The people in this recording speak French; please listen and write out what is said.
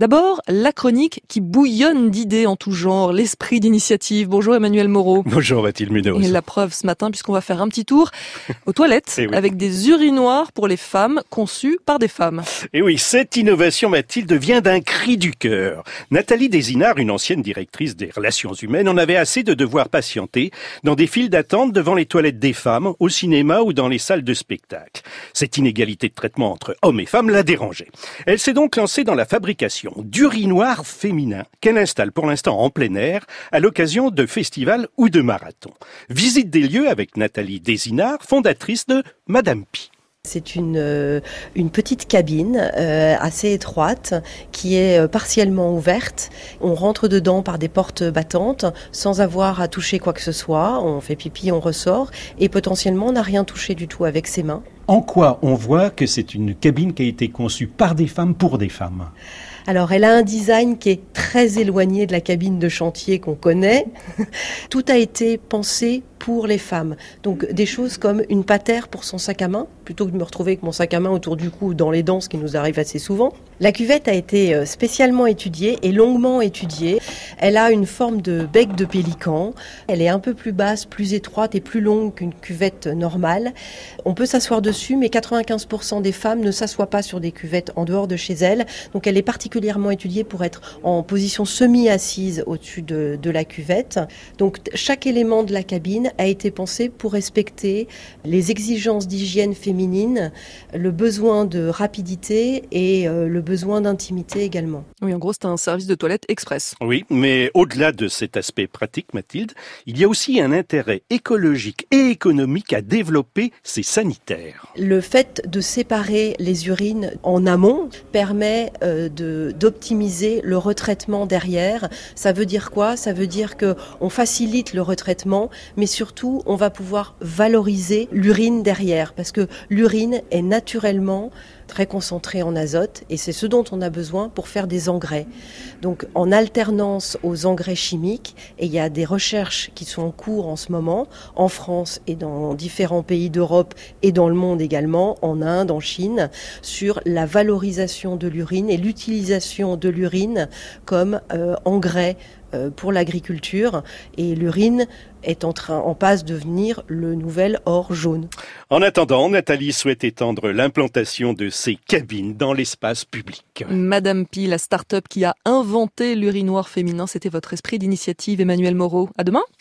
D'abord, la chronique qui bouillonne d'idées en tout genre, l'esprit d'initiative. Bonjour Emmanuel Moreau. Bonjour Mathilde Munoz. Et la preuve ce matin, puisqu'on va faire un petit tour aux toilettes Eh oui. avec des urinoirs pour les femmes conçus par des femmes. Et oui, cette innovation, Mathilde, vient d'un cri du cœur. Nathalie Désinard, une ancienne directrice des relations humaines, en avait assez de devoir patienter dans des files d'attente devant les toilettes des femmes, au cinéma ou dans les salles de spectacle. Cette inégalité de traitement entre hommes et femmes l'a dérangée. Elle s'est donc lancée dans la fabrication d'urinoirs féminins qu'elle installe pour l'instant en plein air à l'occasion de festivals ou de marathons. Visite des lieux avec Nathalie Désinard, fondatrice de Madame Pi. C'est une, euh, petite cabine euh, assez étroite qui est euh, partiellement ouverte. On rentre dedans par des portes battantes sans avoir à toucher quoi que ce soit. On fait pipi, on ressort et potentiellement on n'a rien touché du tout avec ses mains. En quoi on voit que c'est une cabine qui a été conçue par des femmes pour des femmes Alors elle a un design qui est très éloigné de la cabine de chantier qu'on connaît. Tout a été pensé pour les femmes. Donc des choses comme une patère pour son sac à main, plutôt que de me retrouver avec mon sac à main autour du cou ou dans les dents, ce qui nous arrive assez souvent. La cuvette a été euh, spécialement étudiée et longuement étudiée. Elle a une forme de bec de pélican. Elle est un peu plus basse, plus étroite et plus longue qu'une cuvette normale. On peut s'asseoir dessus, mais 95% des femmes ne s'assoient pas sur des cuvettes en dehors de chez elles. Donc elle est particulièrement étudiée pour être en position semi-assise au-dessus de, de la cuvette. Donc chaque élément de la cabine a été pensé pour respecter les exigences d'hygiène féminine, le besoin de rapidité et euh, le besoin d'intimité également. Oui, en gros, c'est un service de toilette express. Oui, mais au-delà de cet aspect pratique, Mathilde, il y a aussi un intérêt écologique et économique à développer ces sanitaires. Le fait de séparer les urines en amont permet euh, d'optimiser le retraitement derrière. Ça veut dire quoi? Ça veut dire que on facilite le retraitement, mais surtout on va pouvoir valoriser l'urine derrière parce que l'urine est naturellement très concentrée en azote et c'est ce dont on a besoin pour faire des engrais. Donc en alternance aux engrais chimiques, et il y a des recherches qui sont en cours en ce moment, en France et dans différents pays d'Europe et dans le monde également, en Inde, en Chine, sur la valorisation de l'urine et l'utilisation de l'urine comme euh, engrais pour l'agriculture. Et l'urine est en train, en passe de devenir le nouvel or jaune. En attendant, Nathalie souhaite étendre l'implantation de ces cabines dans l'espace public. Madame Pi, la start-up qui a inventé l'urinoir féminin, c'était votre esprit d'initiative, Emmanuel Moreau. À demain!